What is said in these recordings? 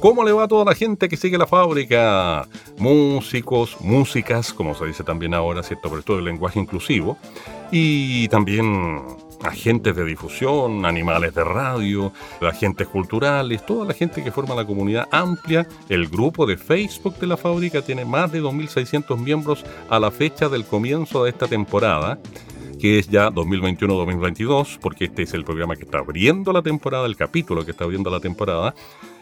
¿Cómo le va a toda la gente que sigue la fábrica? Músicos, músicas, como se dice también ahora, ¿cierto? Por todo el lenguaje inclusivo. Y también agentes de difusión, animales de radio, agentes culturales, toda la gente que forma la comunidad amplia. El grupo de Facebook de la fábrica tiene más de 2.600 miembros a la fecha del comienzo de esta temporada que es ya 2021-2022, porque este es el programa que está abriendo la temporada, el capítulo que está abriendo la temporada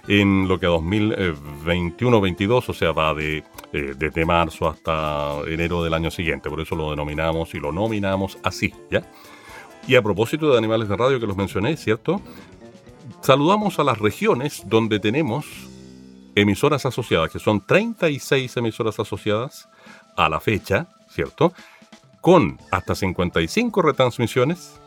en lo que a 2021-22, o sea, va de, eh, desde marzo hasta enero del año siguiente. Por eso lo denominamos y lo nominamos así, ¿ya? Y a propósito de animales de radio que los mencioné, ¿cierto? Saludamos a las regiones donde tenemos emisoras asociadas, que son 36 emisoras asociadas a la fecha, ¿cierto? Con hasta 55 retransmisiones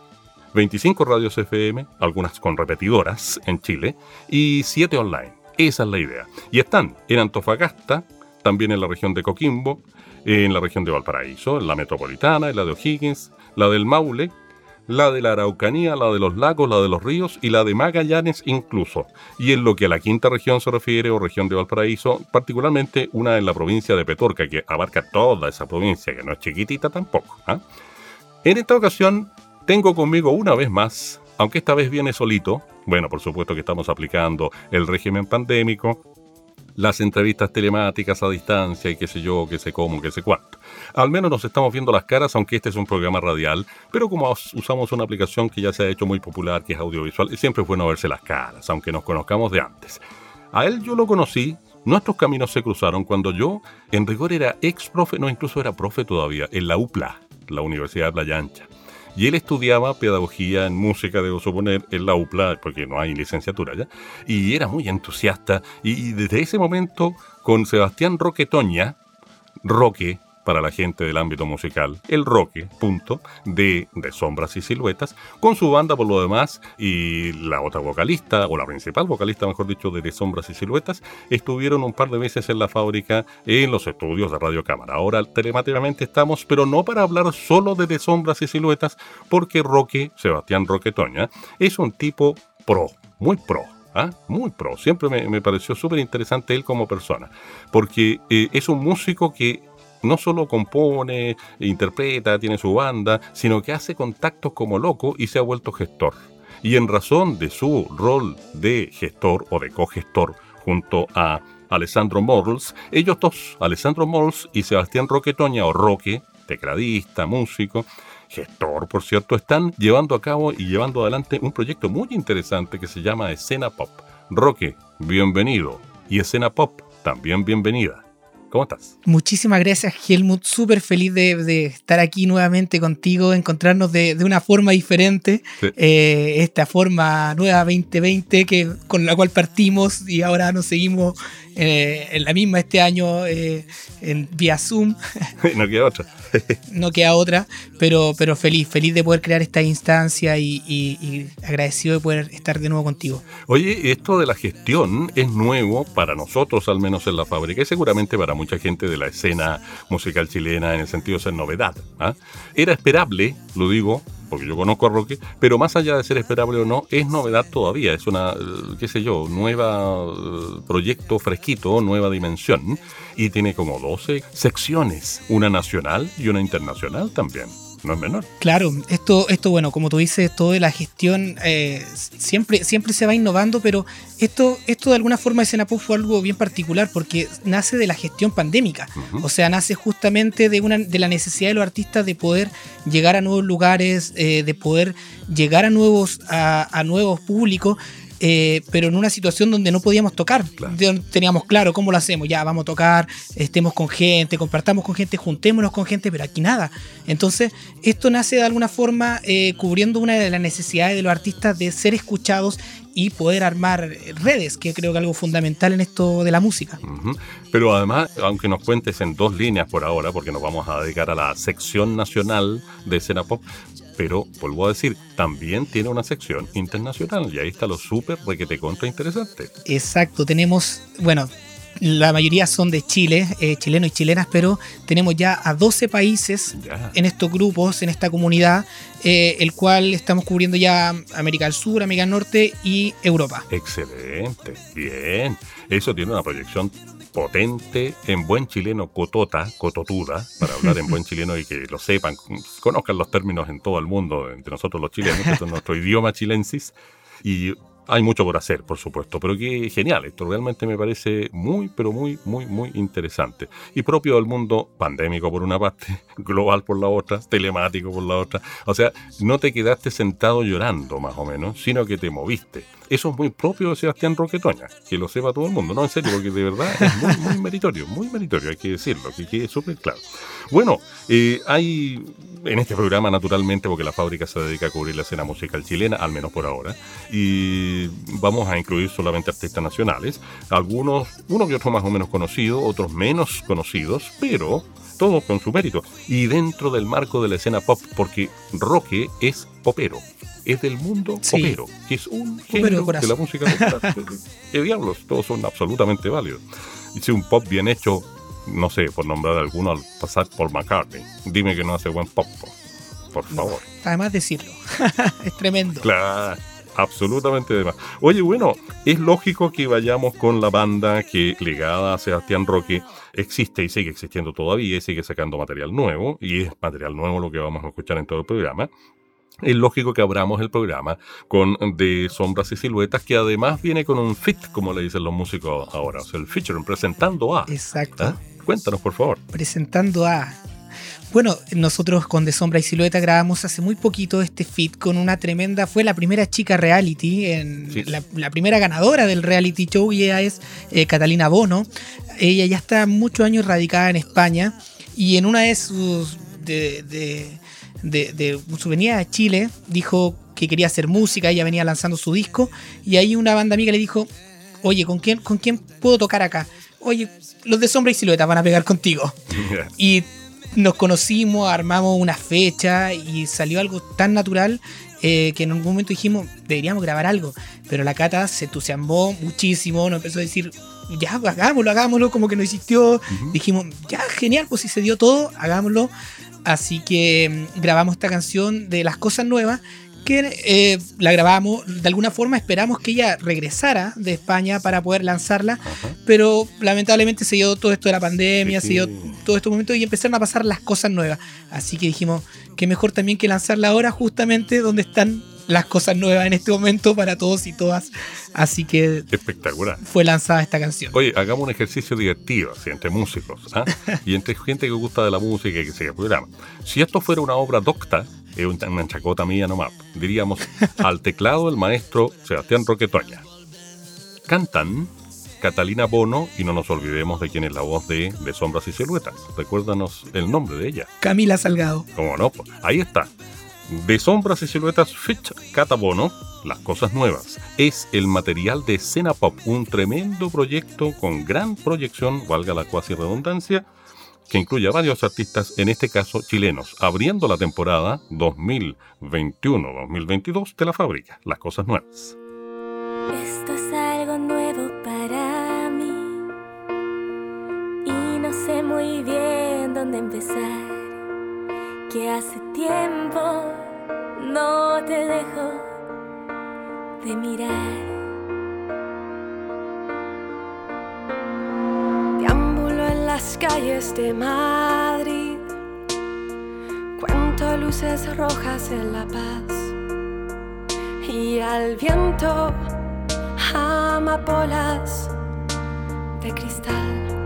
25 radios FM, algunas con repetidoras en Chile, y 7 online. Esa es la idea. Y están en Antofagasta, también en la región de Coquimbo, en la región de Valparaíso, en la metropolitana, en la de O'Higgins, la del Maule, la de la Araucanía, la de los lagos, la de los ríos y la de Magallanes incluso. Y en lo que a la quinta región se refiere, o región de Valparaíso, particularmente una en la provincia de Petorca, que abarca toda esa provincia, que no es chiquitita tampoco. ¿ah? En esta ocasión tengo conmigo una vez más, aunque esta vez viene solito, bueno, por supuesto que estamos aplicando el régimen pandémico, las entrevistas telemáticas a distancia y qué sé yo, qué sé cómo, qué sé cuánto. Al menos nos estamos viendo las caras, aunque este es un programa radial, pero como usamos una aplicación que ya se ha hecho muy popular, que es audiovisual, siempre es bueno verse las caras, aunque nos conozcamos de antes. A él yo lo conocí, nuestros caminos se cruzaron cuando yo, en rigor, era ex profe, no, incluso era profe todavía, en la UPLA, la Universidad de Playa Ancha. Y él estudiaba pedagogía en música, debo suponer, en la UPLA, porque no hay licenciatura ya. Y era muy entusiasta. Y desde ese momento, con Sebastián Roquetoña, Roque, para la gente del ámbito musical, el Roque, punto, de, de Sombras y Siluetas, con su banda por lo demás y la otra vocalista, o la principal vocalista, mejor dicho, de, de Sombras y Siluetas, estuvieron un par de veces en la fábrica en los estudios de Radio Cámara. Ahora telemáticamente estamos, pero no para hablar solo de, de Sombras y Siluetas, porque Roque, Sebastián Roquetoña, es un tipo pro, muy pro. ¿Ah? Muy pro. Siempre me, pareció súper interesante él como persona, porque eh, es un músico que no solo compone, interpreta, tiene su banda, sino que hace contactos como loco y se ha vuelto gestor. Y en razón de su rol de gestor o de cogestor junto a Alessandro Morls, ellos dos, Alessandro Morls y Sebastián Roquetoña o Roque, tecladista, músico, gestor, por cierto, están llevando a cabo y llevando adelante un proyecto muy interesante que se llama Escena Pop. Roque, bienvenido. Y Escena Pop, también bienvenida. ¿Cómo estás? Muchísimas gracias, Helmut. Súper feliz de, estar aquí nuevamente contigo, encontrarnos de, una forma diferente. Eh, esta forma nueva 2020 que, con la cual partimos y ahora nos seguimos eh, en la misma este año eh, en vía Zoom. no queda otra. no queda otra, pero, pero feliz, feliz de poder crear esta instancia y, agradecido de poder estar de nuevo contigo. Oye, esto de la gestión es nuevo para nosotros, al menos en la fábrica, y seguramente para mucha gente de la escena musical chilena en el sentido de ser novedad. ¿ah? Era esperable, lo digo, porque yo conozco a Roque, pero más allá de ser esperable o no, es novedad todavía, es una, qué sé yo, nueva eh, proyecto fresquito, nueva dimensión, y tiene como 12 secciones, una nacional y una internacional también no es menor. Claro, esto, esto bueno, como tú dices, todo de la gestión eh, siempre, siempre se va innovando, pero esto, esto de alguna forma de Senapop fue algo bien particular porque nace de la gestión pandémica. O sea, nace justamente de, una, de la necesidad de los artistas de poder llegar a nuevos lugares, eh, de poder llegar a nuevos, a, a nuevos públicos eh, pero en una situación donde no podíamos tocar. Teníamos claro cómo lo hacemos, ya vamos a tocar, estemos con gente, compartamos con gente, juntémonos con gente, pero aquí nada. Entonces, esto nace de alguna forma eh, cubriendo una de las necesidades de los artistas de ser escuchados y poder armar redes, que creo que es algo fundamental en esto de la música. Pero además, aunque nos cuentes en dos líneas por ahora, porque nos vamos a dedicar a la sección nacional de escena pop, pero vuelvo a decir, también tiene una sección internacional y ahí está lo súper te contra interesante. Exacto, tenemos, bueno, la mayoría son de Chile, eh, chilenos y chilenas, pero tenemos ya a 12 países en estos grupos, en esta comunidad, eh, el cual estamos cubriendo ya América del Sur, América del Norte y Europa. Excelente, bien. Eso tiene una proyección potente, en buen chileno cotota, cototuda, para hablar en buen chileno y que lo sepan, conozcan los términos en todo el mundo, entre nosotros los chilenos, que es nuestro idioma chilensis. Y hay mucho por hacer, por supuesto, pero qué genial. Esto realmente me parece muy, pero muy, muy, muy interesante. Y propio del mundo pandémico por una parte, global por la otra, telemático por la otra. O sea, no te quedaste sentado llorando, más o menos, sino que te moviste. Eso es muy propio de Sebastián Roquetoña, que lo sepa todo el mundo, no en serio, porque de verdad es muy, muy meritorio, muy meritorio, hay que decirlo, que quede súper claro. Bueno, eh, hay en este programa, naturalmente, porque la fábrica se dedica a cubrir la escena musical chilena, al menos por ahora, y vamos a incluir solamente artistas nacionales, algunos, unos y otros más o menos conocidos, otros menos conocidos, pero todos con su mérito, y dentro del marco de la escena pop, porque Roque es popero es del mundo popero, que es un género de la música popular. ¿Qué diablos? Todos son absolutamente válidos. Y si un pop bien hecho, no sé, por nombrar alguno, al pasar por McCartney, dime que no hace buen pop, por, favor. además decirlo, es tremendo. Claro. Absolutamente demás. Oye, bueno, es lógico que vayamos con la banda que, ligada a Sebastián Roque, existe y sigue existiendo todavía y sigue sacando material nuevo, y es material nuevo lo que vamos a escuchar en todo el programa es lógico que abramos el programa con De Sombras y Siluetas, que además viene con un fit, como le dicen los músicos ahora, o sea, el feature, presentando a. Exacto. ¿Ah? Cuéntanos, por favor. Presentando a. Bueno, nosotros con De Sombra y Silueta grabamos hace muy poquito este fit con una tremenda, fue la primera chica reality, en, la, primera ganadora del reality show y ella es eh, Catalina Bono. Ella ya está muchos años radicada en España y en una de sus... de de, de su venida a Chile, dijo que quería hacer música, ella venía lanzando su disco, y ahí una banda amiga le dijo, oye, ¿con quién, ¿con quién puedo tocar acá? Oye, los de Sombra y Silueta van a pegar contigo. Y nos conocimos, armamos una fecha y salió algo tan natural eh, que en un momento dijimos, deberíamos grabar algo. Pero la Cata se entusiasmó muchísimo, nos empezó a decir, ya, hagámoslo, hagámoslo, como que no existió. Dijimos, ya, genial, pues si se dio todo, hagámoslo. Así que mm, grabamos esta canción de las cosas nuevas que eh, la grabamos, de alguna forma esperamos que ella regresara de España para poder lanzarla, pero lamentablemente se dio todo esto de la pandemia, se dio todo estos momentos y empezaron a pasar las cosas nuevas. Así que dijimos que mejor también que lanzarla ahora justamente donde están las cosas nuevas en este momento para todos y todas. Así que. Espectacular. Fue lanzada esta canción. Oye, hagamos un ejercicio divertido, así, entre músicos ¿ah? y entre gente que gusta de la música y que sigue el programa. Si esto fuera una obra docta, es una chacota mía nomás, diríamos al teclado el maestro Sebastián Roquetoña. Cantan Catalina Bono y no nos olvidemos de quién es la voz de, de Sombras y Siluetas. Recuérdanos el nombre de ella. Camila Salgado. ¿Cómo no? Pues, ahí está. De Sombras y Siluetas Fit Catabono, Las Cosas Nuevas. Es el material de Escena Pop, un tremendo proyecto con gran proyección, valga la cuasi redundancia, que incluye a varios artistas, en este caso chilenos, abriendo la temporada 2021-2022 de la fábrica, Las Cosas Nuevas. Esto es algo nuevo para mí y no sé muy bien dónde empezar que hace tiempo no te dejo de mirar. Deambulo en las calles de Madrid, cuento luces rojas en La Paz y al viento amapolas de cristal.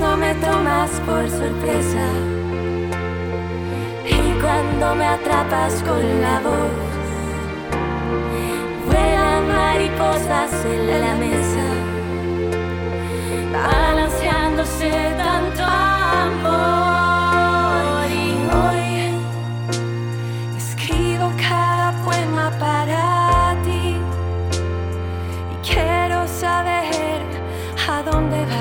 Cuando me tomas por sorpresa y cuando me atrapas con la voz. Vuelan mariposas en la mesa, balanceándose tanto amor. Y hoy escribo cada poema para ti. Y quiero saber a dónde vas,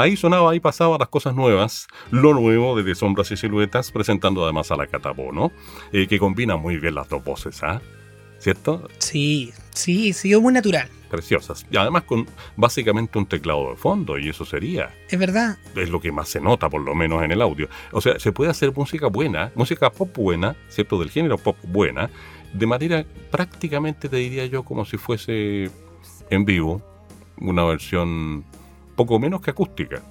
Ahí sonaba, ahí pasaba las cosas nuevas, lo nuevo de, De Sombras y Siluetas, presentando además a la Catabono, eh, que combina muy bien las dos voces, ¿ah? ¿Cierto? Sí, sí, sí, muy natural. Preciosas. Y además con básicamente un teclado de fondo, y eso sería. Es verdad. Es lo que más se nota, por lo menos en el audio. O sea, se puede hacer música buena, música pop buena, ¿cierto? Del género pop buena, de manera prácticamente, te diría yo, como si fuese en vivo, una versión poco menos que acústica.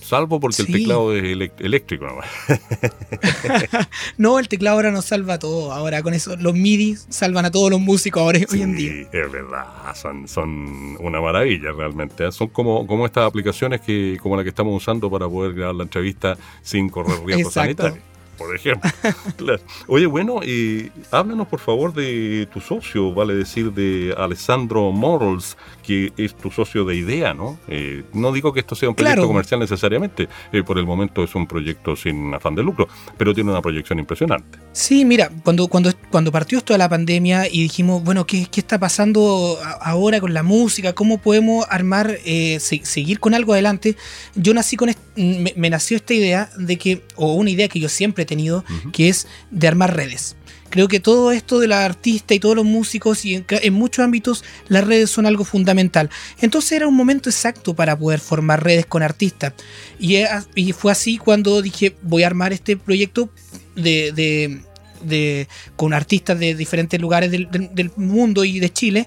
Salvo porque el teclado es eléctrico. No, el teclado ahora nos salva todo. Ahora con eso, los MIDI salvan a todos los músicos ahora hoy en día. Sí, es verdad, son, son una maravilla realmente. ¿eh? Son como, como estas aplicaciones que, como la que estamos usando para poder grabar la entrevista sin correr riesgos sanitarios. Por ejemplo. Claro. Oye, bueno, eh, háblanos por favor de tu socio, vale decir, de Alessandro Morals, que es tu socio de idea, ¿no? Eh, no digo que esto sea un proyecto Claro. comercial necesariamente, eh, por el momento es un proyecto sin afán de lucro, pero tiene una proyección impresionante. Sí, mira, cuando, cuando, cuando partió esto de la pandemia y dijimos, bueno, ¿qué, qué está pasando ahora con la música? ¿Cómo podemos armar, eh, se- seguir con algo adelante? Yo nací con, me, me nació esta idea de que, o una idea que yo siempre he tenido, que es de armar redes. Creo que todo esto de la artista y todos los músicos y en, muchos ámbitos las redes son algo fundamental. Entonces era un momento exacto para poder formar redes con artistas. Y, y fue así cuando dije voy a armar este proyecto de, de- de- con artistas de diferentes lugares del, del- del mundo y de Chile.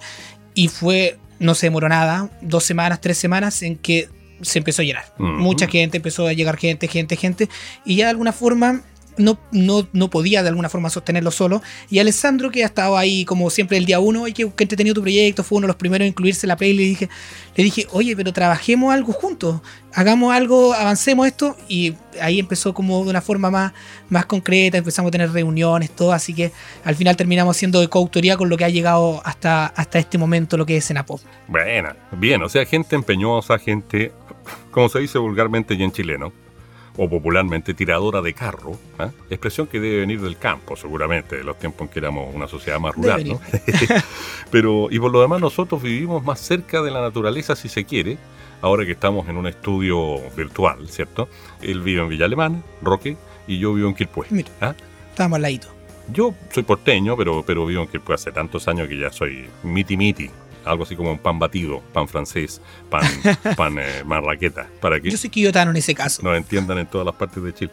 Y fue, no se demoró nada, dos semanas, tres semanas en que se empezó a llenar. Mucha gente, empezó a llegar gente, gente, gente. Y ya de alguna forma no, no, no, podía de alguna forma sostenerlo solo. Y Alessandro, que ha estado ahí como siempre el día uno, oye, que, que entretenido tu proyecto, fue uno de los primeros a incluirse en la play. Le dije, le dije, oye, pero trabajemos algo juntos, hagamos algo, avancemos esto. Y ahí empezó como de una forma más, más concreta, empezamos a tener reuniones, todo. Así que al final terminamos siendo de coautoría con lo que ha llegado hasta, hasta este momento, lo que es Pop. Bueno, bien, o sea, gente empeñosa, gente, como se dice vulgarmente y en chileno o popularmente tiradora de carro, ¿eh? expresión que debe venir del campo seguramente, de los tiempos en que éramos una sociedad más rural, ¿no? Pero, y por lo demás nosotros vivimos más cerca de la naturaleza si se quiere, ahora que estamos en un estudio virtual, ¿cierto? Él vive en Villa Alemana, Roque, y yo vivo en Quilpué. Mira, ¿ah? estamos al ladito. Yo soy porteño, pero, pero vivo en Quilpué hace tantos años que ya soy miti miti algo así como un pan batido, pan francés, pan, pan eh, marraqueta. Para que Yo soy quillotano en ese caso. Nos entiendan en todas las partes de Chile.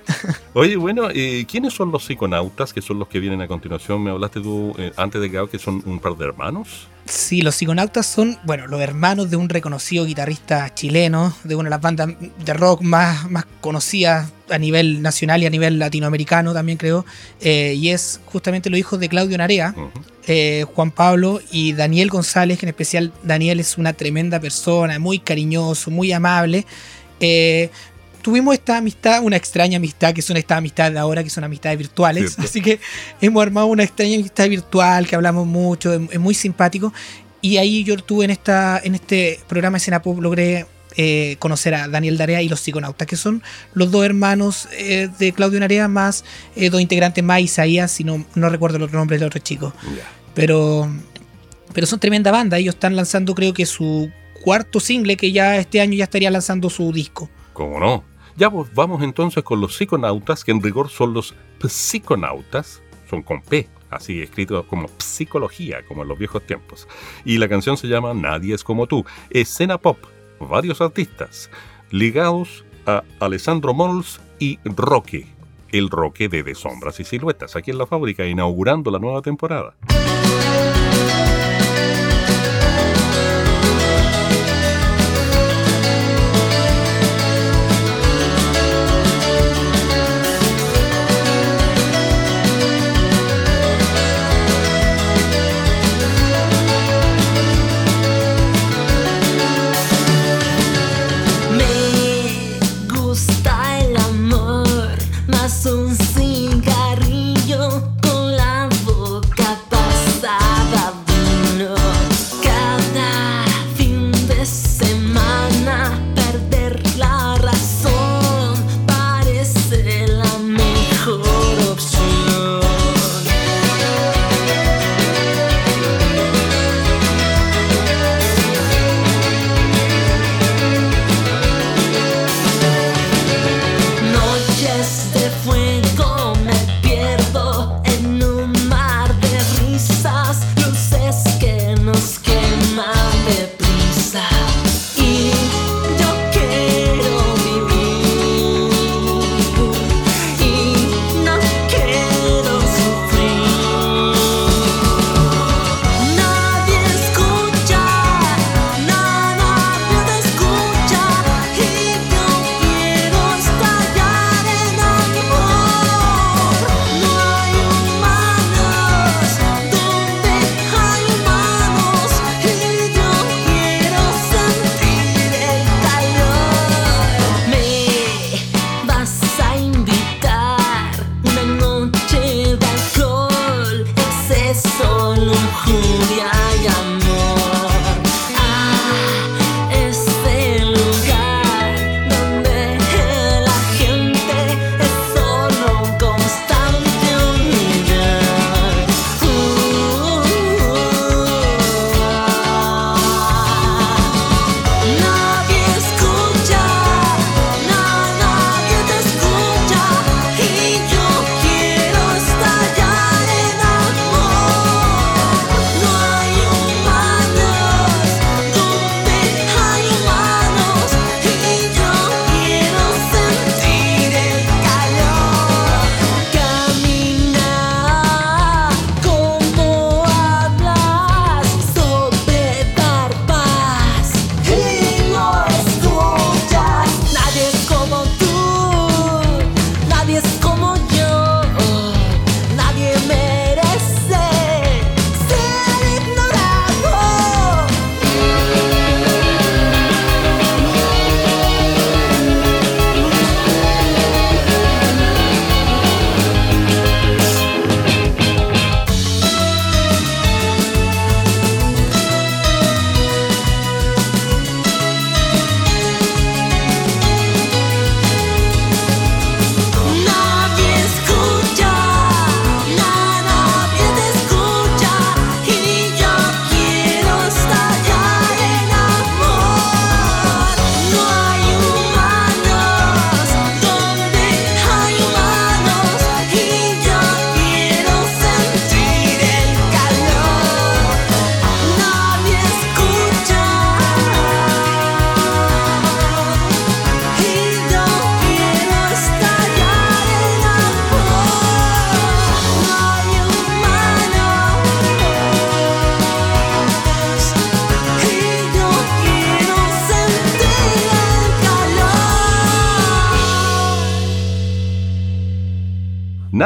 Oye, bueno, eh, ¿quiénes son los psiconautas que son los que vienen a continuación? Me hablaste tú eh, antes de que, que son un par de hermanos. Sí, los psiconautas son, bueno, los hermanos de un reconocido guitarrista chileno, de una de las bandas de rock más, más conocidas a nivel nacional y a nivel latinoamericano también creo, eh, y es justamente los hijos de Claudio Narea, eh, Juan Pablo y Daniel González, que en especial Daniel es una tremenda persona, muy cariñoso, muy amable. Eh, tuvimos esta amistad, una extraña amistad, que son estas amistades de ahora, que son amistades virtuales. Así que hemos armado una extraña amistad virtual, que hablamos mucho, es, muy simpático. Y ahí yo tuve en, esta, en este programa Escena Pop, logré eh, conocer a Daniel Darea y los psiconautas, que son los dos hermanos eh, de Claudio Narea, más eh, dos integrantes más, Isaías, si no, no recuerdo los nombres de los otros chicos. Pero, pero son tremenda banda, ellos están lanzando creo que su cuarto single, que ya este año ya estaría lanzando su disco. ¿Cómo no? Ya pues, vamos entonces con los psiconautas, que en rigor son los psiconautas, son con P, así escrito como psicología, como en los viejos tiempos. Y la canción se llama Nadie es como tú, escena pop, varios artistas ligados a Alessandro Mols y Roque, el Roque de De Sombras y Siluetas, aquí en la fábrica, inaugurando la nueva temporada.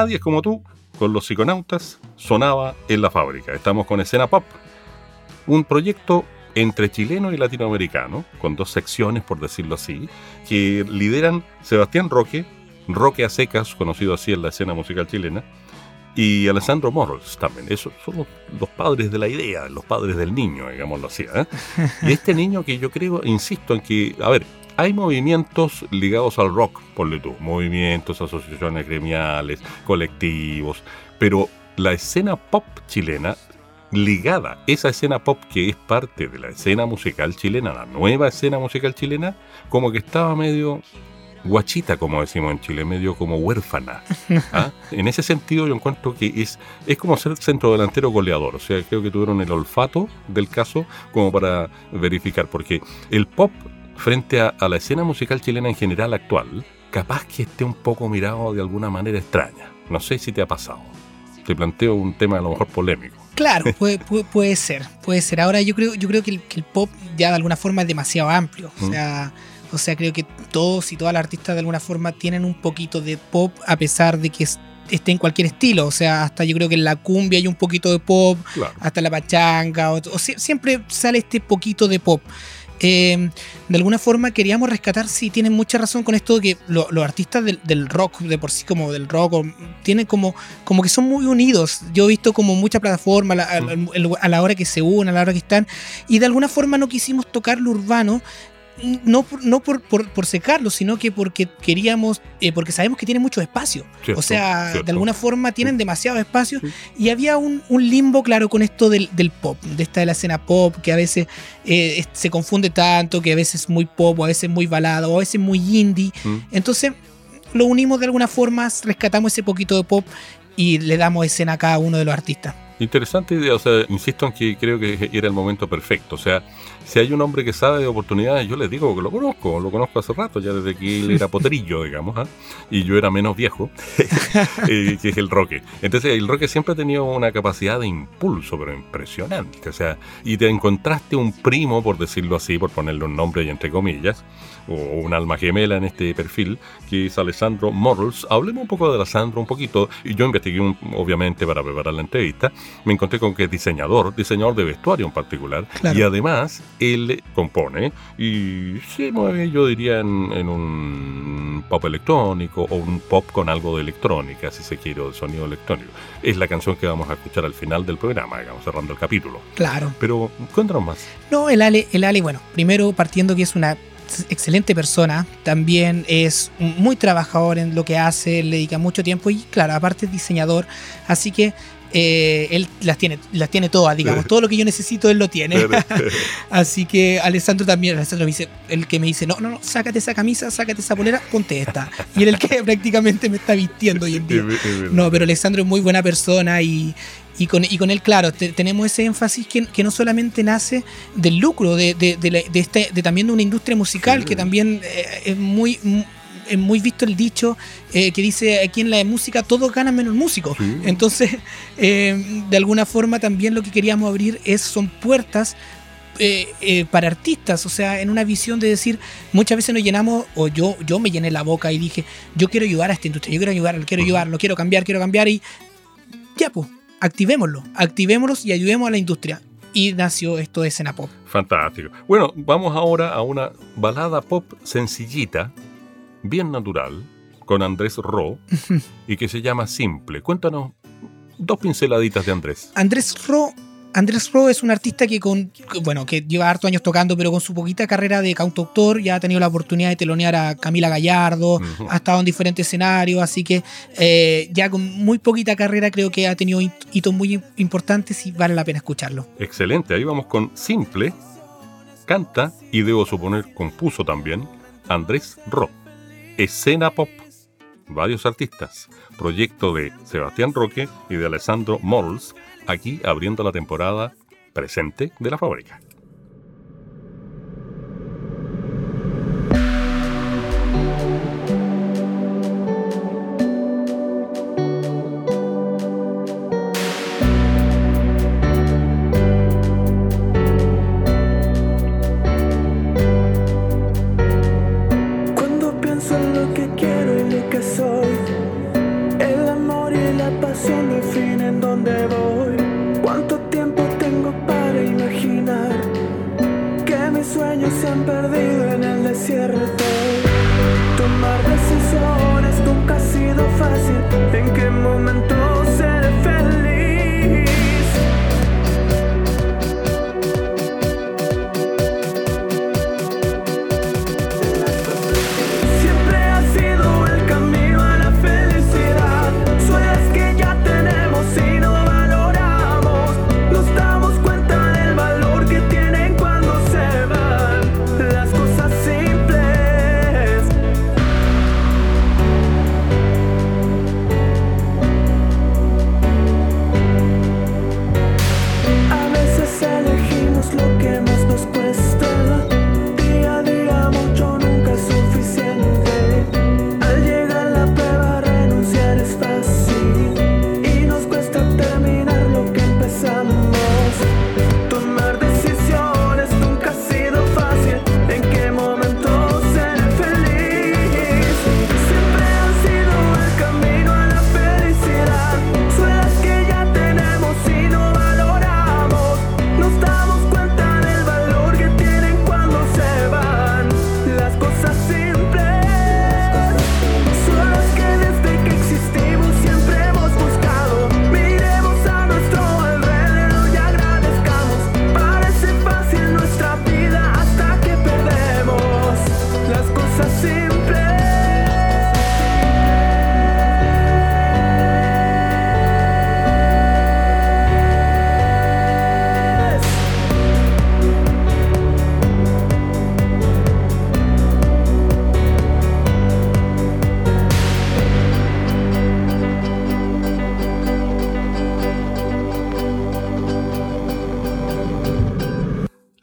Nadie es como tú, con los psiconautas, sonaba en la fábrica. Estamos con Escena Pop, un proyecto entre chileno y latinoamericano, con dos secciones, por decirlo así, que lideran Sebastián Roque, Roque a secas, conocido así en la escena musical chilena, y Alessandro Morals también. Esos son los, padres de la idea, los padres del niño, digámoslo así. ¿eh? Y este niño que yo creo, insisto en que, a ver, hay movimientos ligados al rock, ponle tú, movimientos, asociaciones gremiales, colectivos, pero la escena pop chilena ligada, esa escena pop que es parte de la escena musical chilena, la nueva escena musical chilena, como que estaba medio guachita, como decimos en Chile, medio como huérfana. ¿ah? En ese sentido yo encuentro que es, es como ser centro delantero goleador, o sea, creo que tuvieron el olfato del caso como para verificar, porque el pop frente a, la escena musical chilena en general actual, capaz que esté un poco mirado de alguna manera extraña. No sé si te ha pasado. Te planteo un tema a lo mejor polémico. Claro, puede, puede, ser, puede ser. Ahora yo creo, yo creo que el, pop ya de alguna forma es demasiado amplio. O sea, o sea, creo que todos y todas las artistas de alguna forma tienen un poquito de pop a pesar de que esté en cualquier estilo. O sea, hasta yo creo que en la cumbia hay un poquito de pop, hasta la pachanga, o, siempre sale este poquito de pop. Eh, de alguna forma queríamos rescatar, si tienen mucha razón con esto de que los artistas del, rock, de por sí como del rock, tienen como, como que son muy unidos. Yo he visto como mucha plataforma a a la hora que se unen, a la hora que están, y de alguna forma no quisimos tocar lo urbano, no, no por, por, secarlo, sino que porque queríamos, eh, porque sabemos que tiene mucho espacio. o sea, de alguna forma tienen demasiado espacio. Y había un, limbo, claro, con esto del, pop, de esta de la escena pop, que a veces eh, se confunde tanto, que a veces es muy pop, o a veces muy balada, o a veces muy indie. Mm. Entonces, lo unimos de alguna forma, rescatamos ese poquito de pop y le damos escena a cada uno de los artistas. Interesante idea, o sea, insisto en que creo que era el momento perfecto. O sea, si hay un hombre que sabe de oportunidades, yo les digo que lo conozco, lo conozco hace rato, ya desde que él era poterillo, digamos, ¿ah? y yo era menos viejo, eh, que es el Roque. Entonces, el Roque siempre ha tenido una capacidad de impulso, pero impresionante. O sea, y te encontraste un primo, por decirlo así, por ponerle un nombre y entre comillas, o un alma gemela en este perfil, que es Alessandro Morals. Hablemos un poco de Alessandro, un poquito, y yo investigué, obviamente, para preparar la entrevista, me encontré con que es diseñador, diseñador de vestuario en particular, y además él compone y se mueve, yo diría, en, un pop electrónico o un pop con algo de electrónica, si se quiere, o de sonido electrónico. Es la canción que vamos a escuchar al final del programa, digamos, cerrando el capítulo. Claro. Pero cuéntanos más. No, el Ale, el Ale, bueno, primero partiendo que es una excelente persona, también es muy trabajador en lo que hace, le dedica mucho tiempo y claro, aparte es diseñador, así que eh, él las tiene, las tiene todas, digamos, todo lo que yo necesito él lo tiene. Así que Alessandro también, Alessandro me dice, el que me dice, no, no, no, sácate esa camisa, sácate esa polera, ponte esta. Y él el que prácticamente me está vistiendo hoy en día. No, pero Alessandro es muy buena persona y, y con, y con él, claro, tenemos ese énfasis que, que, no solamente nace del lucro, de, de, de, este, de también de una industria musical que también eh, es muy es muy visto el dicho eh, que dice aquí en la música todos ganan menos el músico. Entonces, eh, de alguna forma también lo que queríamos abrir es, son puertas eh, para artistas, o sea, en una visión de decir, muchas veces nos llenamos, o yo, yo me llené la boca y dije, yo quiero ayudar a esta industria, yo quiero ayudar, quiero ayudar, lo quiero cambiar, quiero cambiar y ya pues, activémoslo, activémoslos y ayudemos a la industria. Y nació esto de escena pop. Fantástico. Bueno, vamos ahora a una balada pop sencillita, bien natural con Andrés Ro y que se llama Simple. Cuéntanos dos pinceladitas de Andrés. Andrés Ro Andrés Ro es un artista que con bueno que lleva harto años tocando, pero con su poquita carrera de cantautor ya ha tenido la oportunidad de telonear a Camila Gallardo, ha estado en diferentes escenarios, así que eh, ya con muy poquita carrera creo que ha tenido hitos muy importantes y vale la pena escucharlo. Excelente, ahí vamos con Simple, canta y debo suponer compuso también Andrés Ro. Escena Pop. Varios artistas. Proyecto de Sebastián Roque y de Alessandro Morls, aquí abriendo la temporada presente de la fábrica.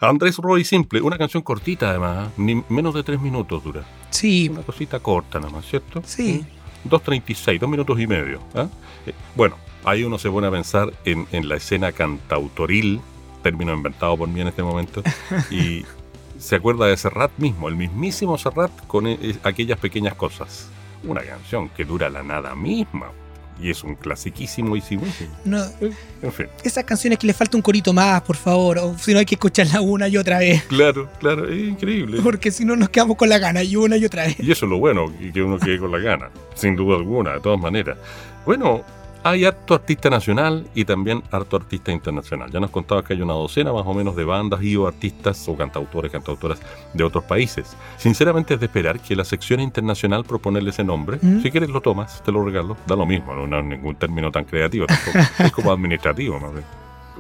Andrés Roy Simple, una canción cortita además, ¿eh? ni menos de tres minutos dura. Sí, Una cosita corta nada más, ¿cierto? sí. 2.36, dos minutos y medio. ¿ah? Eh, bueno, ahí uno se pone a pensar en, en la escena cantautoril, término inventado por mí en este momento, y se acuerda de Serrat mismo, el mismísimo Serrat con eh, aquellas pequeñas cosas. Una canción que dura la nada misma. Y es un clasiquísimo y buenísimo. No, En fin. esas canciones que le falta un corito más, por favor. O si no hay que escucharla una y otra vez. Claro, claro, es increíble. Porque si no nos quedamos con la gana y una y otra vez. Y eso es lo bueno, que uno quede con la gana, sin duda alguna, de todas maneras. Bueno, hay harto artista nacional y también harto artista internacional. Ya nos contaba que hay una docena más o menos de bandas y o artistas o cantautores, cantautoras de otros países. Sinceramente es de esperar que la sección internacional proponerle ese nombre. ¿Mm? Si quieres lo tomas, te lo regalo, da lo mismo, no, no es ningún término tan creativo tampoco. es como administrativo más bien.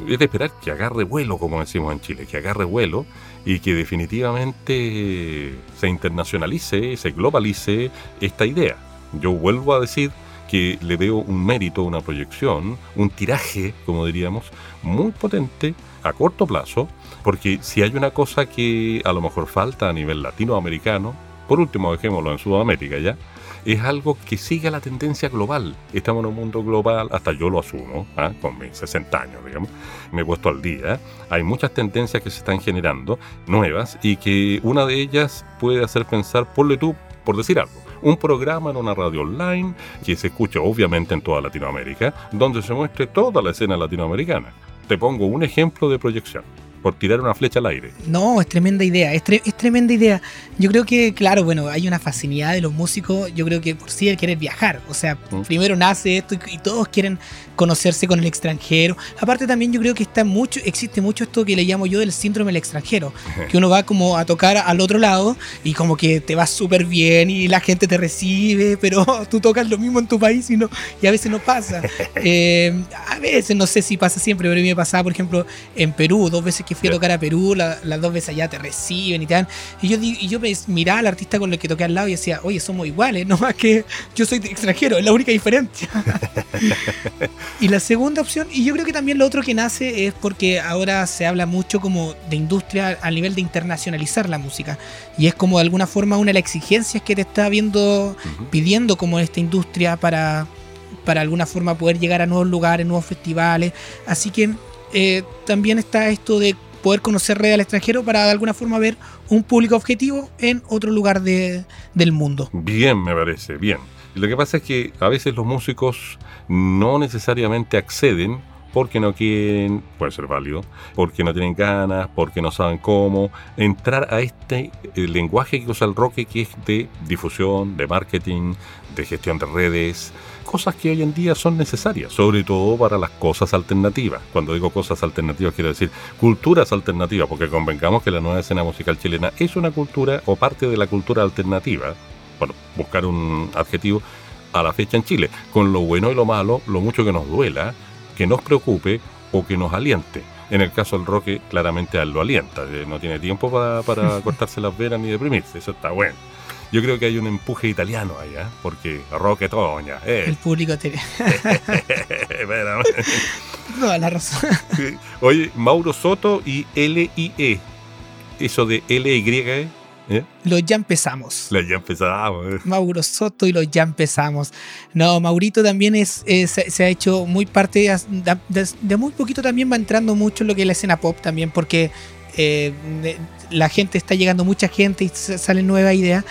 Es de esperar que agarre vuelo, como decimos en Chile, que agarre vuelo y que definitivamente se internacionalice, se globalice esta idea. Yo vuelvo a decir que le veo un mérito, una proyección, un tiraje, como diríamos, muy potente a corto plazo, porque si hay una cosa que a lo mejor falta a nivel latinoamericano, por último dejémoslo en Sudamérica ya, es algo que siga la tendencia global. Estamos en un mundo global, hasta yo lo asumo, ¿ah? con mis 60 años, digamos, me he puesto al día. Hay muchas tendencias que se están generando, nuevas, y que una de ellas puede hacer pensar, ponle tú, por decir algo, un programa en una radio online que se escucha obviamente en toda Latinoamérica, donde se muestre toda la escena latinoamericana. Te pongo un ejemplo de proyección, por tirar una flecha al aire. No, es tremenda idea, es, tre- es tremenda idea. Yo creo que, claro, bueno, hay una facilidad de los músicos, yo creo que por sí el querer viajar, o sea, Mm. primero nace esto y, y todos quieren conocerse con el extranjero. Aparte también yo creo que está mucho, existe mucho esto que le llamo yo del síndrome del extranjero, que uno va como a tocar al otro lado y como que te va súper bien y la gente te recibe, pero tú tocas lo mismo en tu país y, no, y a veces no pasa. Eh, a veces, no sé si pasa siempre, pero a mí me pasaba, por ejemplo, en Perú, dos veces que fui a tocar a Perú, la- las dos veces allá te reciben y te dan. Y yo, y yo me miraba al artista con el que toqué al lado y decía, oye, somos iguales, no más que yo soy extranjero, es la única diferencia. Y la segunda opción, y yo creo que también lo otro que nace es porque ahora se habla mucho como de industria a nivel de internacionalizar la música. Y es como de alguna forma una de las exigencias que te está viendo, pidiendo como esta industria para, para alguna forma poder llegar a nuevos lugares, nuevos festivales. Así que eh, también está esto de poder conocer redes al extranjero para de alguna forma ver un público objetivo en otro lugar de- del mundo. Bien, me parece, bien. Lo que pasa es que a veces los músicos no necesariamente acceden porque no quieren, puede ser válido, porque no tienen ganas, porque no saben cómo, entrar a este eh, lenguaje que usa el rock, que es de difusión, de marketing, de gestión de redes, cosas que hoy en día son necesarias, sobre todo para las cosas alternativas. Cuando digo cosas alternativas quiero decir culturas alternativas, porque convengamos que la nueva escena musical chilena es una cultura o parte de la cultura alternativa, bueno, buscar un adjetivo a la fecha en Chile, con lo bueno y lo malo, lo mucho que nos duela, que nos preocupe o que nos aliente. En el caso del Roque, claramente a él lo alienta, eh, no tiene tiempo para, para cortarse las venas ni deprimirse, eso está bueno. Yo creo que hay un empuje italiano ahí, ¿eh? porque Roque Toña. Eh. El público tiene Espérame. toda la razón. Oye, Mauro Soto y LIE. Eso de LY, ¿eh? Los ya empezamos. La ya empezamos. ¿eh? Mauro Soto y los ya empezamos. No, Maurito también es, es- se, se ha hecho muy parte, de, de- de muy poquito también va entrando mucho en lo que es la escena pop también, porque eh, de- la gente está llegando, mucha gente y salen nuevas ideas.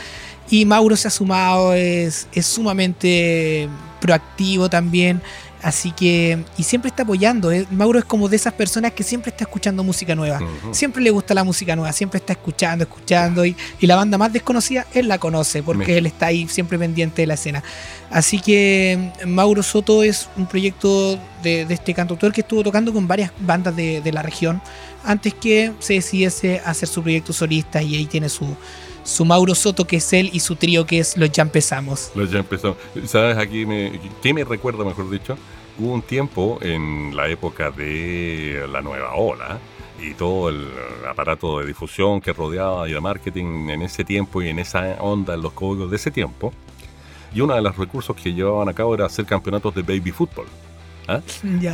Y Mauro se ha sumado, es, es sumamente proactivo también. Así que, y siempre está apoyando. eh. Mauro es como de esas personas que siempre está escuchando música nueva. Siempre le gusta la música nueva, siempre está escuchando, escuchando. Y, y la banda más desconocida, él la conoce, porque Me- él está ahí siempre pendiente de la escena. Así que Mauro Soto es un proyecto de, de este cantautor que estuvo tocando con varias bandas de, de la región antes que se decidiese hacer su proyecto solista y ahí tiene su, su Mauro Soto que es él y su trío que es Los Ya Empezamos. Los ya empezó. ¿Sabes? Aquí me. ¿Qué me recuerda, mejor dicho? Hubo un tiempo en la época de la nueva ola y todo el aparato de difusión que rodeaba y de marketing en ese tiempo y en esa onda, en los códigos de ese tiempo. Y uno de los recursos que llevaban a cabo era hacer campeonatos de baby fútbol. ¿Ah?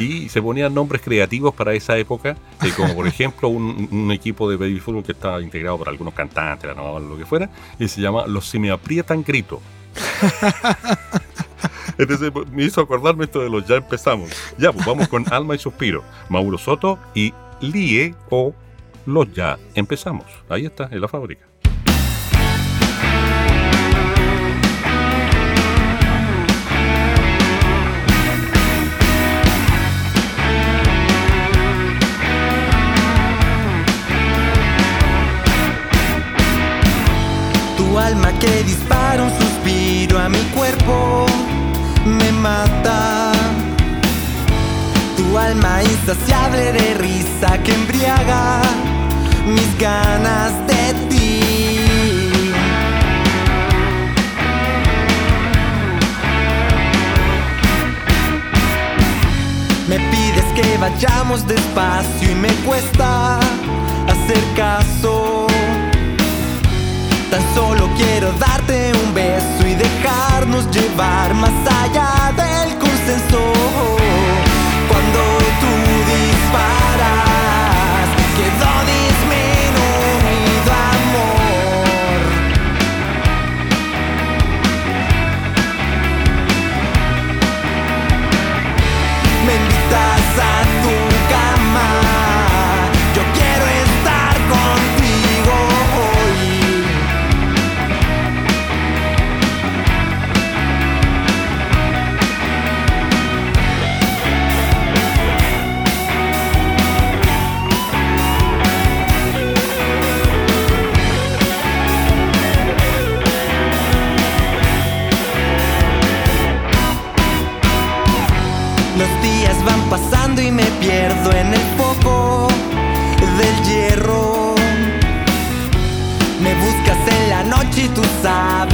Y se ponían nombres creativos para esa época, eh, como por ejemplo un, un equipo de baby fútbol que estaba integrado por algunos cantantes, la nueva ola, lo que fuera, y se llama Los Si Me Aprietan Grito. Entonces pues, me hizo acordarme esto de los ya empezamos. Ya, pues vamos con Alma y Suspiro, Mauro Soto y Lie o Los ya empezamos. Ahí está, en la fábrica. Dispara un suspiro a mi cuerpo me mata. Tu alma insaciable de risa que embriaga mis ganas de ti. Me pides que vayamos despacio y me cuesta hacer caso. Tan solo quiero llevar más allá del consenso. Cuando tú disparas, pierdo en el foco del hierro. Me buscas en la noche y tú sabes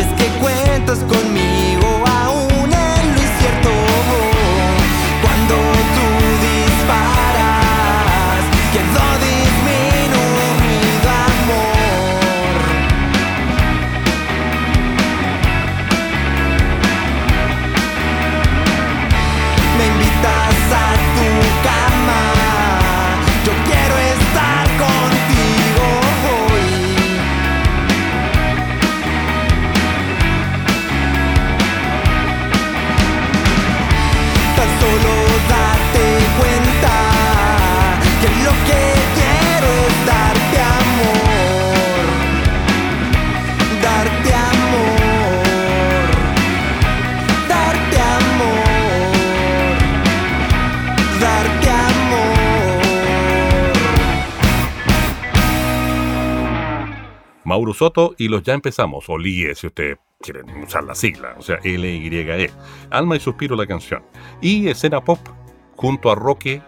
Soto y los Ya Empezamos, o LIE, si ustedes quieren usar la sigla, o sea, L-Y-E. Alma y Suspiro la canción. Y escena pop junto a Roque,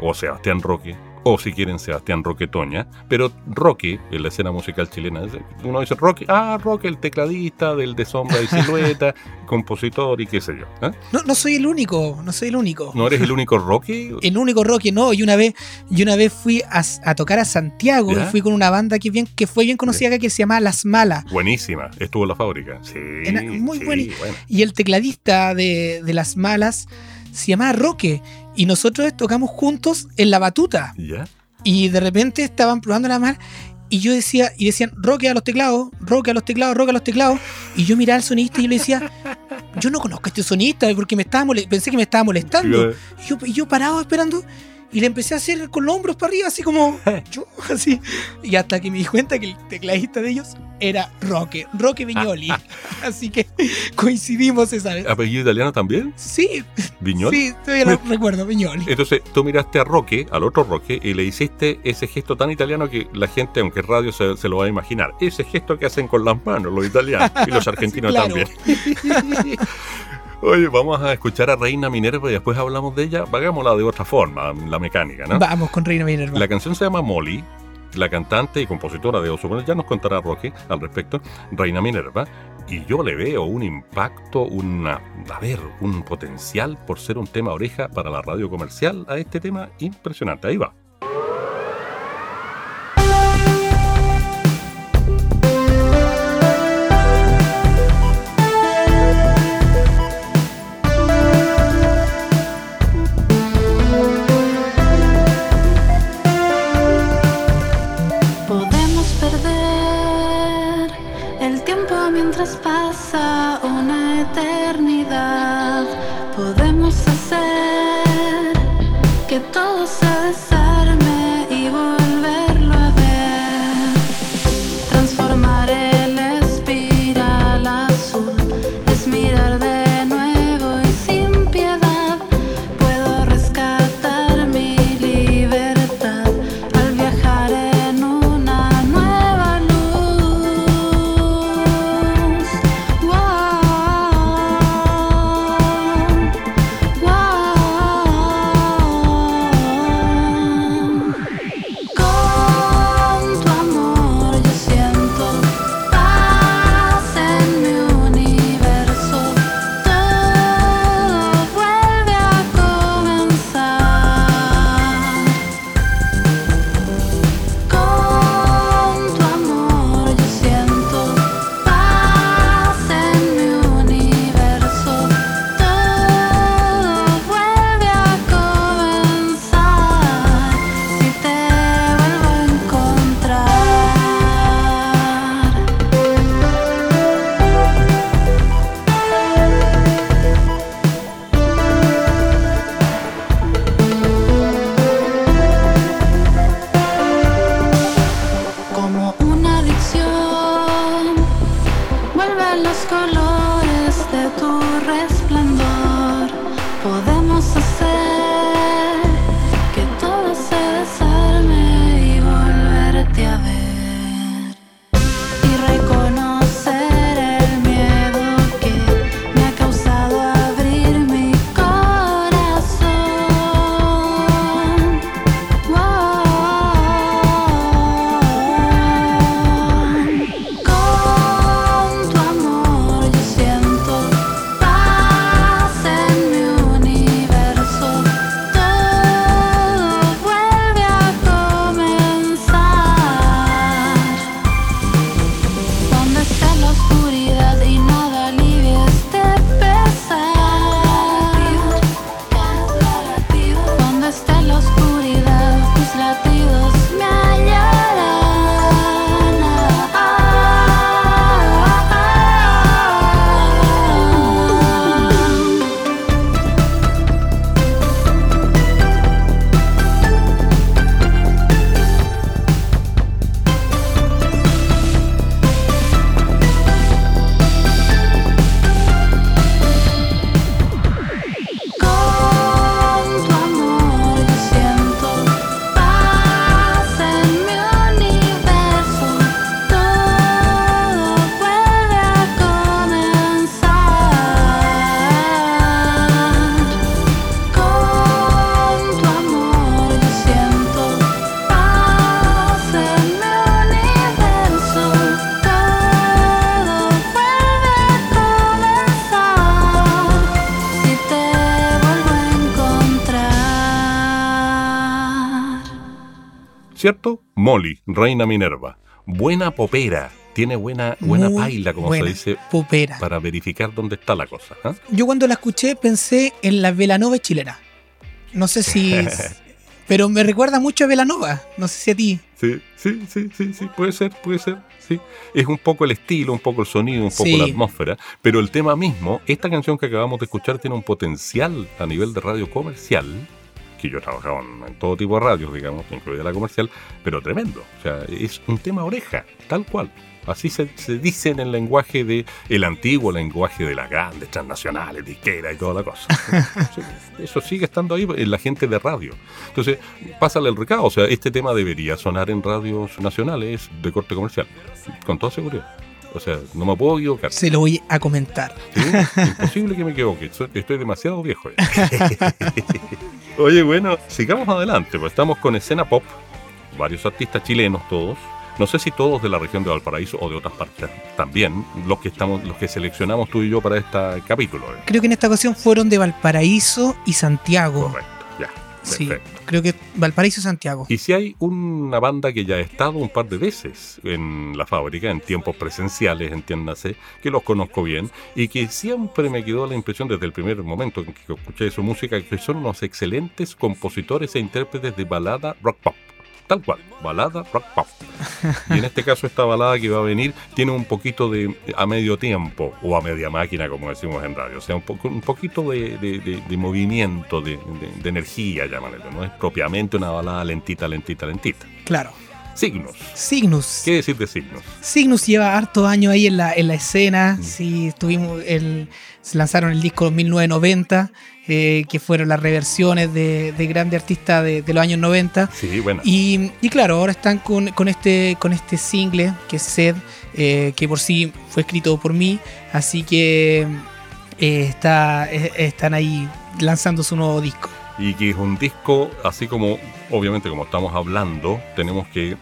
o Sebastián Roque, o si quieren Sebastián Roque Toña, pero Roque, en la escena musical chilena, uno dice Roque, ah, Roque, el tecladista del de sombra y silueta, compositor y qué sé yo. ¿eh? No, no soy el único, no soy el único. ¿No eres el único Roque? El único Roque, no. Y una vez, y una vez fui a, a tocar a Santiago ¿Ya? y fui con una banda que, bien, que fue bien conocida acá que se llama Las Malas. Buenísima, estuvo en la fábrica. Sí, Era muy sí, buena. Y el tecladista de, de Las Malas se llamaba Roque. Y nosotros tocamos juntos en la batuta. ¿Ya? Y de repente estaban probando la mar y yo decía, y decían, Roque a los teclados, Roque a los teclados, Roque a los teclados. Y yo miraba al sonista y yo le decía, yo no conozco a este sonista porque me estaba pensé que me estaba molestando. Y yo, y yo parado esperando y le empecé a hacer con los hombros para arriba, así como yo, así. Y hasta que me di cuenta que el tecladista de ellos era Roque, Roque Viñoli. así que coincidimos esa vez. ¿Apellido italiano también? Sí, ¿Viñoli? sí, todavía lo recuerdo, Viñoli. Entonces tú miraste a Roque, al otro Roque, y le hiciste ese gesto tan italiano que la gente, aunque es radio, se, se lo va a imaginar. Ese gesto que hacen con las manos los italianos y los argentinos también. Oye, vamos a escuchar a Reina Minerva y después hablamos de ella. Hagámosla de otra forma, la mecánica, ¿no? Vamos con Reina Minerva. La canción se llama Molly. La cantante y compositora de Oso, ya nos contará Roque al respecto, Reina Minerva, y yo le veo un impacto, una, a un potencial por ser un tema oreja para la radio comercial a este tema impresionante. Ahí va. ¿Cierto? Molly, Reina Minerva. Buena popera, tiene buena, buena Muy paila, como buena se dice, popera. para verificar dónde está la cosa. ¿ah? Yo cuando la escuché pensé en la Velanova chilena. No sé si... pero me recuerda mucho a Velanova. No sé si a ti. Sí, sí, sí, sí, sí, puede ser, puede ser, sí. Es un poco el estilo, un poco el sonido, un poco Sí. la atmósfera, pero el tema mismo, esta canción que acabamos de escuchar tiene un potencial a nivel de radio comercial, que yo he trabajado en, en todo tipo de radios, digamos, incluida la comercial, pero tremendo. O sea, es un tema oreja, tal cual. Así se, se dice en el lenguaje de el antiguo lenguaje de las grandes transnacionales, disquera y toda la cosa. Eso sigue estando ahí en la gente de radio. Entonces, pásale el recado. O sea, este tema debería sonar en radios nacionales de corte comercial, con toda seguridad. O sea, no me puedo equivocar. Se lo voy a comentar. ¿sí? Imposible que me equivoque. Estoy demasiado viejo. ya. Oye, bueno, sigamos adelante. Pues estamos con escena pop. Varios artistas chilenos todos. No sé si todos de la región de Valparaíso o de otras partes también, los que estamos, los que seleccionamos tú y yo para este capítulo. ¿eh? Creo que en esta ocasión fueron de Valparaíso y Santiago. Correcto, ya. Sí, Perfecto. creo que Valparaíso y Santiago. Y si hay una banda que ya ha estado un par de veces en la fábrica, en tiempos presenciales, entiéndase, que los conozco bien, y que siempre me quedó la impresión desde el primer momento en que escuché su música, que son unos excelentes compositores e intérpretes de balada rock pop. Tal cual, balada rock pop. Y en este caso esta balada que va a venir tiene un poquito de a medio tiempo, o a media máquina, como decimos en radio. O sea, un, poco, un poquito de, de- de- de movimiento, de, energía, llámale. No es propiamente una balada lentita, lentita, lentita. Claro. Signos. Cygnus. ¿Qué decir de signos? Cygnus lleva harto años ahí en la, en la escena. Mm. Sí, tuvimos el, se lanzaron el disco en 1990, eh, que fueron las reversiones de, de grandes artistas de, de los años 90. Sí, bueno. Y, y claro, ahora están con, con este, con este single que es Sed, eh, que por sí fue escrito por mí, así que eh, está, están ahí lanzando su nuevo disco. Y que es un disco, así como, obviamente, como estamos hablando, tenemos que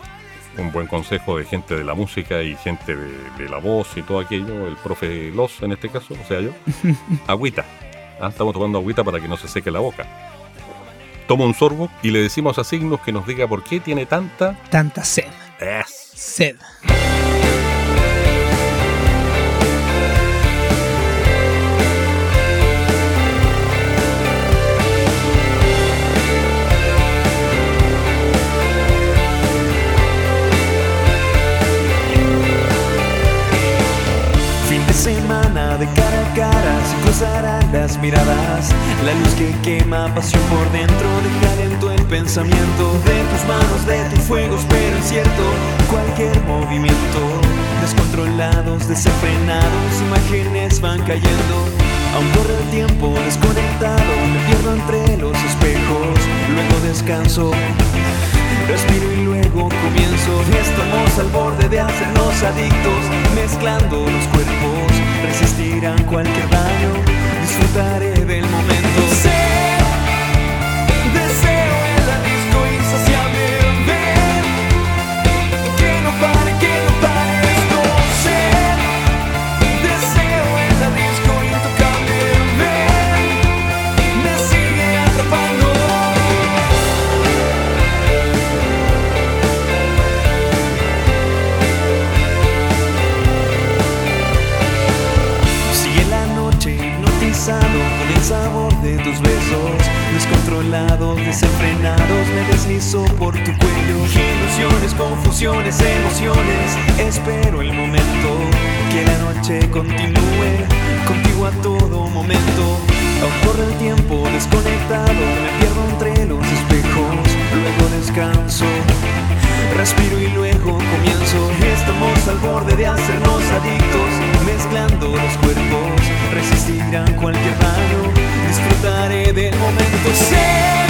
un buen consejo de gente de la música y gente de, de la voz y todo aquello, el profe Los en este caso, o sea yo, agüita. Ah, estamos tomando agüita para que no se seque la boca. Toma un sorbo y le decimos a Signos que nos diga por qué tiene tanta... Tanta sed. Es. Sed. Miradas. La luz que quema pasión por dentro deja lento el pensamiento de tus manos, de tus fuegos, pero incierto cualquier movimiento. Descontrolados, desenfrenados, imágenes van cayendo. Aún corre el tiempo desconectado, me pierdo entre los espejos. Luego descanso, Respiro y luego comienzo. Estamos al borde de hacernos adictos Mezclando los cuerpos. Resistirán cualquier daño. Disfrutaré del momento Descontrolados, desenfrenados, me deslizo por tu cuello. Ilusiones, confusiones, emociones. Espero el momento que la noche continúe Contigo a todo momento. Corre el tiempo desconectado Me pierdo entre los espejos. Luego descanso Respiro y luego comienzo. Estamos al borde de hacernos adictos Mezclando los cuerpos. Resistirán cualquier daño Disfrutaré del momento Sé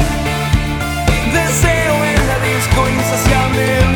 Deseo en la disco insaciable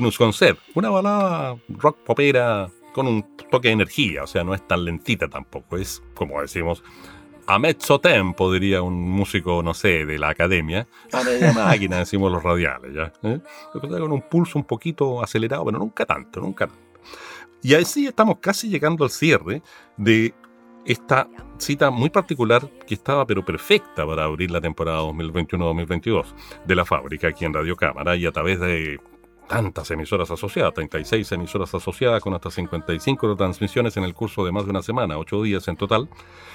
Cygnus con Sed, una balada rock popera con un toque de energía, o sea, no es tan lentita tampoco, es, como decimos, a mezzo tempo, diría un músico, no sé, de la academia, a media máquina, decimos los radiales, ¿ya? ¿Eh? Con un pulso un poquito acelerado, pero nunca tanto, nunca tanto. Y así estamos casi llegando al cierre de esta cita muy particular que estaba pero perfecta para abrir la temporada 2021-2022 de la fábrica aquí en Radio Cámara y a través de tantas emisoras asociadas, 36 emisoras asociadas con hasta 55 transmisiones en el curso de más de una semana, 8 días en total.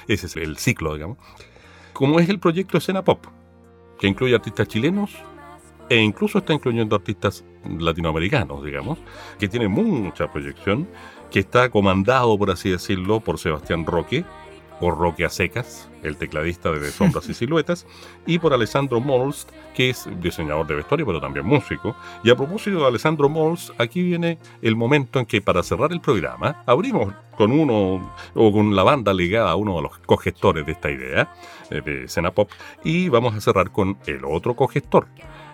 Ese es el ciclo, digamos. Como es el proyecto Escena Pop, que incluye artistas chilenos e incluso está incluyendo artistas latinoamericanos, digamos, que tiene mucha proyección, que está comandado, por así decirlo, por Sebastián Roque, o Roque secas, el tecladista de Sombras y Siluetas, y por Alessandro Molst, que es diseñador de vestuario, pero también músico. Y a propósito de Alessandro Molst, aquí viene el momento en que para cerrar el programa, abrimos con uno o con la banda ligada a uno de los cogestores de esta idea, eh, de escena pop, y vamos a cerrar con el otro cogestor.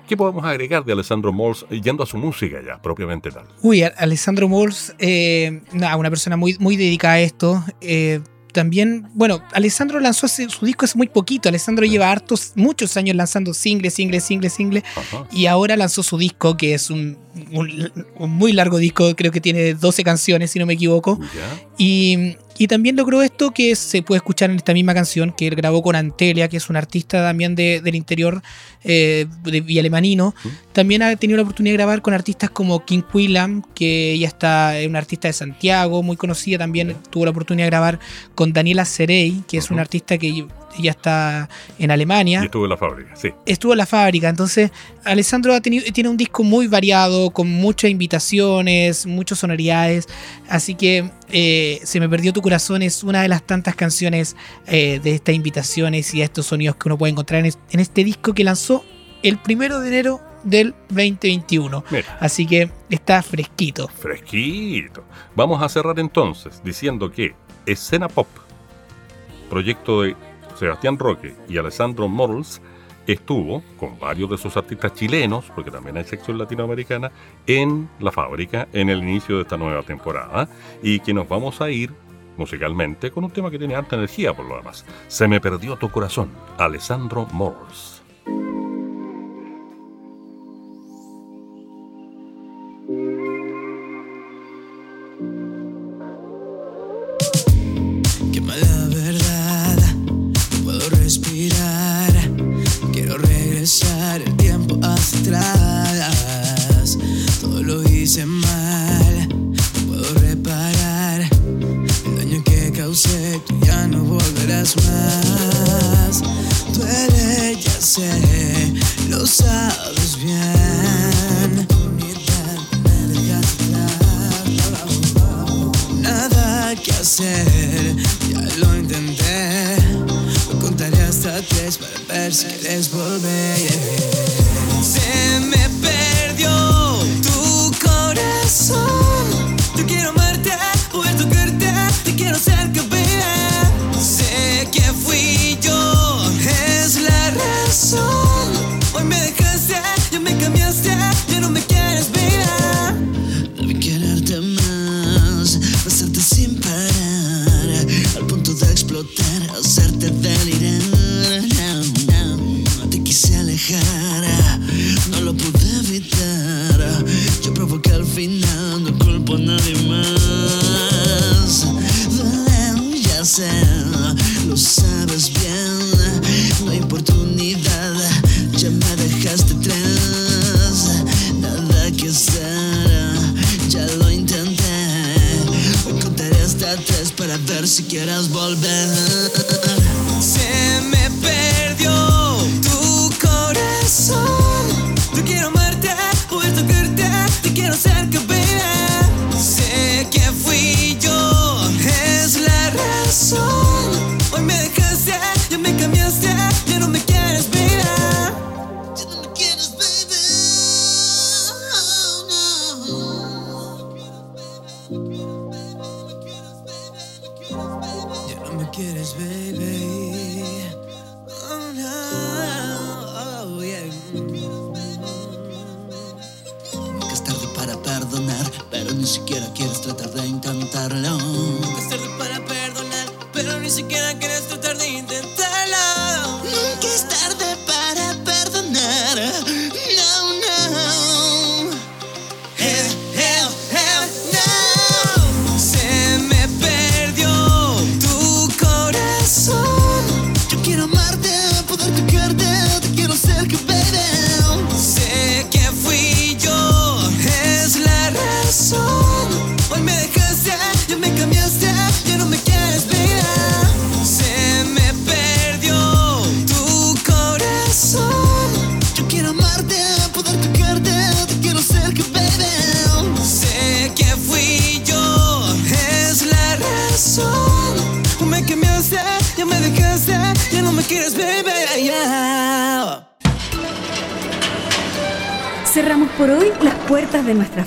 ¿Qué podemos agregar de Alessandro Mols yendo a su música ya, propiamente tal? Uy, Alessandro Mols, eh, una persona muy, muy dedicada a esto. Eh, también, bueno, Alessandro lanzó su disco hace muy poquito. Alessandro lleva hartos, muchos años lanzando singles, singles, singles, singles. Y ahora lanzó su disco, que es un, muy largo disco, creo que tiene 12 canciones, si no me equivoco. Y, y, también logró esto que se puede escuchar en esta misma canción, que él grabó con Antelia, que es un artista también del interior eh, de Villa Alemanino. También ha tenido la oportunidad de grabar con artistas como King Quillam, que ella está, es una artista de Santiago, muy conocida. También tuvo la oportunidad de grabar con Daniela Cerey, que es una artista que ella está en Alemania. Y estuvo en la fábrica, sí. Estuvo en la fábrica. Entonces, Alessandro ha tenido, tiene un disco muy variado, con muchas invitaciones, muchas sonoridades. Así que eh, Se me perdió tu corazón es una de las tantas canciones eh, de estas invitaciones y de estos sonidos que uno puede encontrar en, este disco que lanzó el primero de enero del 2021. Así que está fresquito. Fresquito. Vamos a cerrar entonces diciendo que Escena Pop, proyecto de Sebastián Roque y Alessandro Morals estuvo con varios de sus artistas chilenos, porque también hay sección latinoamericana, en la fábrica en el inicio de esta nueva temporada y que nos vamos a ir musicalmente con un tema que tiene alta energía por lo demás. Se me perdió tu corazón, Alessandro Morals. echar el tiempo hacia atrás.